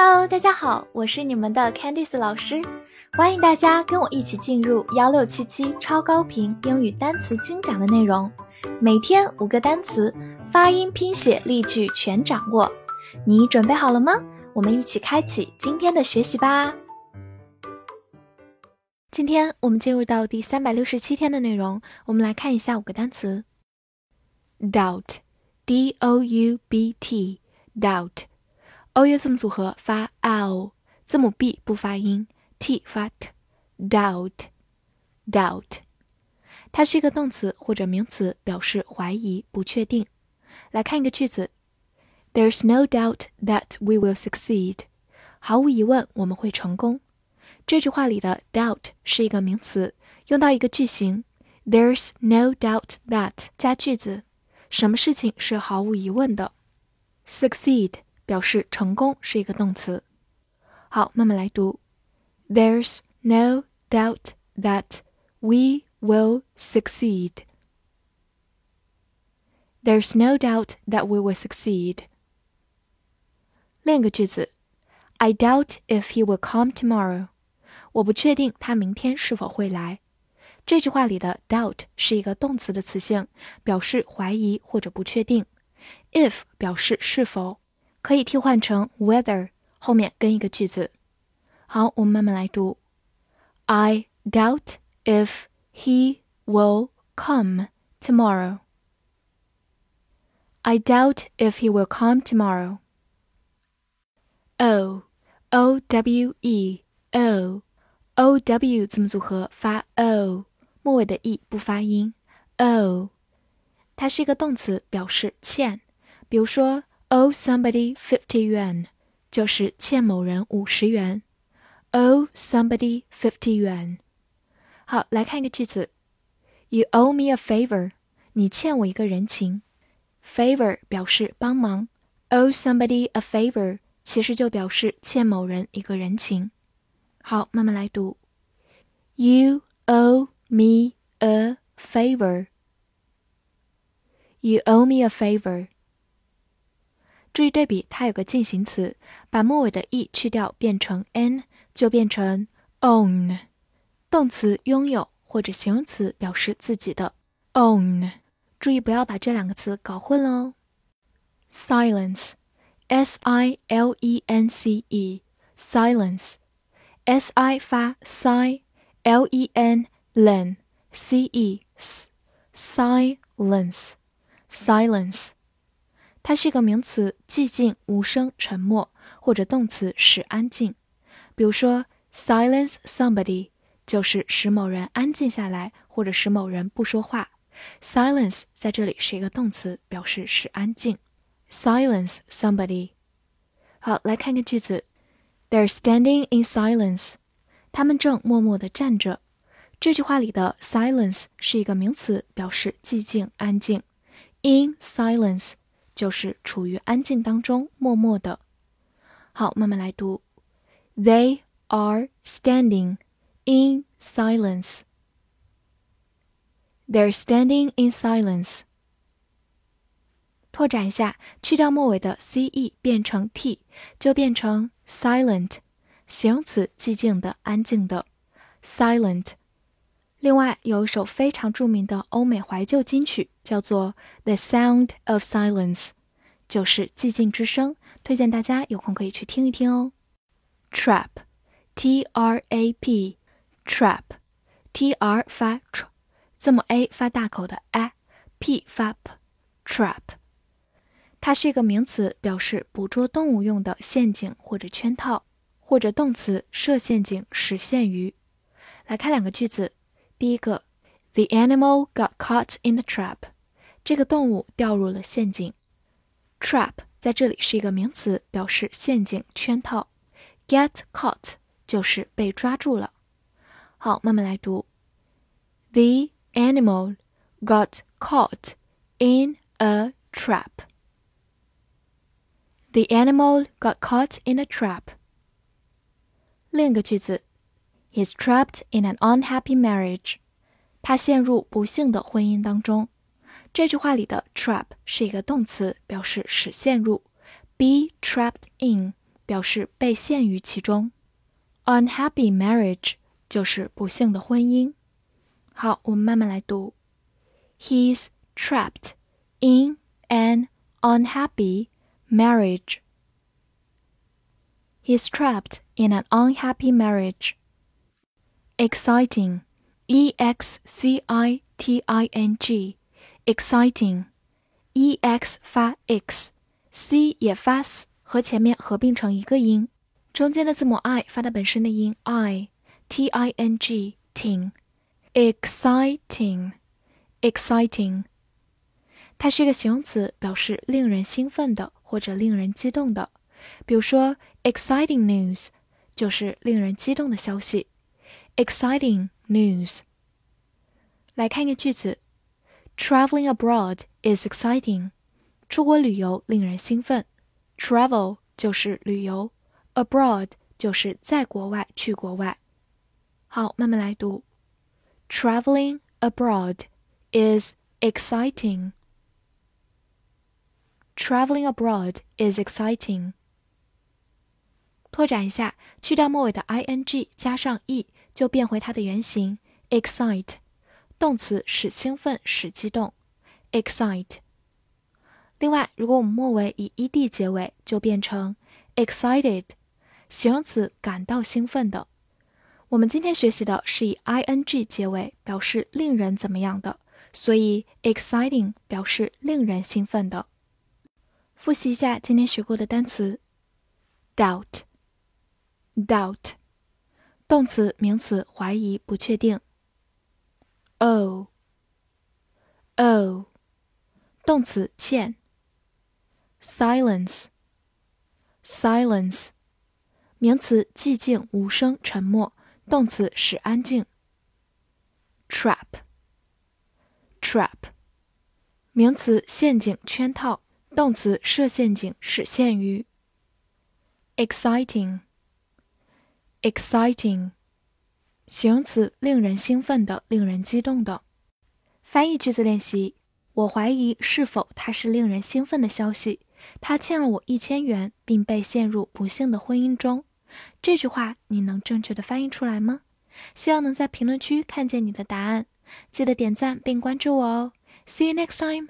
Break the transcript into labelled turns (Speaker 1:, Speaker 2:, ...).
Speaker 1: Hello，大家好，我是你们的 Candice 老师，欢迎大家跟我一起进入幺六七七超高频英语单词精讲的内容，每天五个单词，发音、拼写、例句全掌握，你准备好了吗？我们一起开启今天的学习吧。今天我们进入到第三百六十七天的内容，我们来看一下五个单词：doubt，d o u b t，doubt。O u 字母组合发 o，字母 b 不发音，t 发 t，doubt，doubt，它是一个动词或者名词，表示怀疑、不确定。来看一个句子：There's no doubt that we will succeed。毫无疑问，我们会成功。这句话里的 doubt 是一个名词，用到一个句型：There's no doubt that 加句子，什么事情是毫无疑问的？Succeed。表示成功是一个动词。好，慢慢来读。There's no doubt that we will succeed. There's no doubt that we will succeed. 另一个句子，I doubt if he will come tomorrow. 我不确定他明天是否会来。这句话里的 doubt 是一个动词的词性，表示怀疑或者不确定。if 表示是否。 可以替换成 whether 后面跟一个句子。好，我们慢慢来读。I doubt if he will come tomorrow. I doubt if he will come tomorrow. O O W E O O W 字母组合发 o，末尾的 e 不发音。o，它是一个动词，表示欠。比如说 owe somebody fifty yuan，就是欠某人五十元。owe somebody fifty yuan。好，来看一个句子：You owe me a favor，你欠我一个人情。favor 表示帮忙，owe somebody a favor 其实就表示欠某人一个人情。好，慢慢来读：You owe me a favor。You owe me a favor。 注意对比，它有个进行词，把末尾的 e 去掉，变成 n，就变成 own。动词拥有或者形容词表示自己的 own。注意不要把这两个词搞混了哦。silence，s i l e n c e，silence，s i 发 si，l e n len c e s，silence，silence。它是一个名词，寂静、无声、沉默，或者动词使安静。比如说，silence somebody 就是使某人安静下来，或者使某人不说话。silence 在这里是一个动词，表示使安静。silence somebody。好，来看个句子：They're standing in silence。他们正默默地站着。这句话里的 silence 是一个名词，表示寂静、安静。In silence。就是处于安静当中，默默的。好，慢慢来读。They are standing in silence. They're standing in silence. 拓展一下，去掉末尾的 ce 变成 t，就变成 silent，形容词，寂静的、安静的。silent。 另外，有一首非常著名的欧美怀旧金曲，叫做《The Sound of Silence》，就是寂静之声。推荐大家有空可以去听一听哦。Trap，T R A P，Trap，T R 发 tr，字母 A 发大口的 a，P 发 p，Trap，它是一个名词，表示捕捉动物用的陷阱或者圈套，或者动词设陷阱、使陷鱼。来看两个句子。第一个，The animal got caught in the trap。这个动物掉入了陷阱。Trap 在这里是一个名词，表示陷阱、圈套。Get caught 就是被抓住了。好，慢慢来读。The animal got caught in a trap. The animal got caught in a trap. 另一个句子 He's trapped in an unhappy marriage. 他陷入不幸的婚姻当中。这句话里的 trap 是一个动词，表示使陷入。Be trapped in 表示被陷于其中；unhappy marriage 就是不幸的婚姻。好，我们慢慢来读。He's trapped in an unhappy marriage. He's trapped in an unhappy marriage. Exciting, E X C I T I N G, exciting, E X 发 x，C 也发 s，和前面合并成一个音，中间的字母 i 发它本身的音 i，T I N G, ting。exciting, exciting，它是一个形容词，表示令人兴奋的或者令人激动的。比如说，exciting news 就是令人激动的消息。 exciting news。来看一个句子：Traveling abroad is exciting。出国旅游令人兴奋。Travel 就是旅游，abroad 就是在国外去国外。好，慢慢来读。Traveling abroad is exciting. Traveling abroad is exciting. 拓展一下，去掉末尾的 ing，加上 e， 就变回它的原形 excite，动词使兴奋、使激动，excite。另外，如果我们末尾以 ed 结尾，就变成 excited，形容词感到兴奋的。我们今天学习的是以 i n g 结尾，表示令人怎么样的，所以 exciting 表示令人兴奋的。复习一下今天学过的单词：doubt，doubt，动词、名词，怀疑、不确定。oh，oh，动词，欠。silence，silence，名词，寂静、无声、沉默。动词使安静。trap，trap，名词陷阱、圈套；动词设陷阱、使陷于。Exciting exciting，形容词令人兴奋的、令人激动的。翻译句子练习：我怀疑是否它是令人兴奋的消息。他欠了我一千元，并被陷入不幸的婚姻中。这句话你能正确的翻译出来吗？希望能在评论区看见你的答案。记得点赞并关注我哦。See you next time.